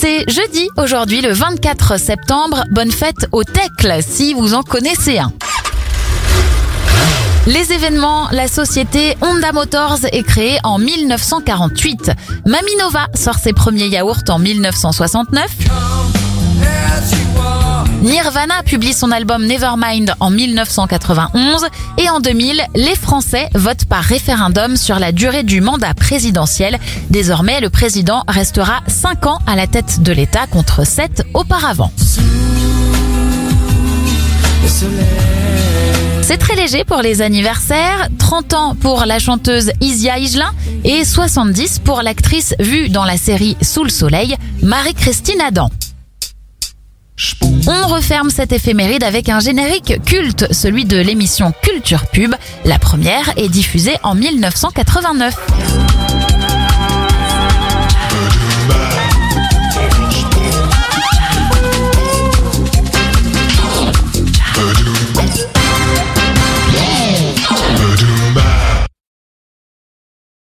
C'est jeudi aujourd'hui le 24 septembre. Bonne fête au Tecle si vous en connaissez un. Les événements, la société Honda Motors est créée en 1948. Maminova sort ses premiers yaourts en 1969. Nirvana publie son album Nevermind en 1991 et en 2000, les Français votent par référendum sur la durée du mandat présidentiel. Désormais, le président restera 5 ans à la tête de l'État contre 7 auparavant. C'est très léger pour les anniversaires, 30 ans pour la chanteuse Isia Higelin et 70 pour l'actrice vue dans la série Sous le soleil, Marie-Christine Adam. On referme cette éphéméride avec un générique culte, celui de l'émission Culture Pub. La première est diffusée en 1989.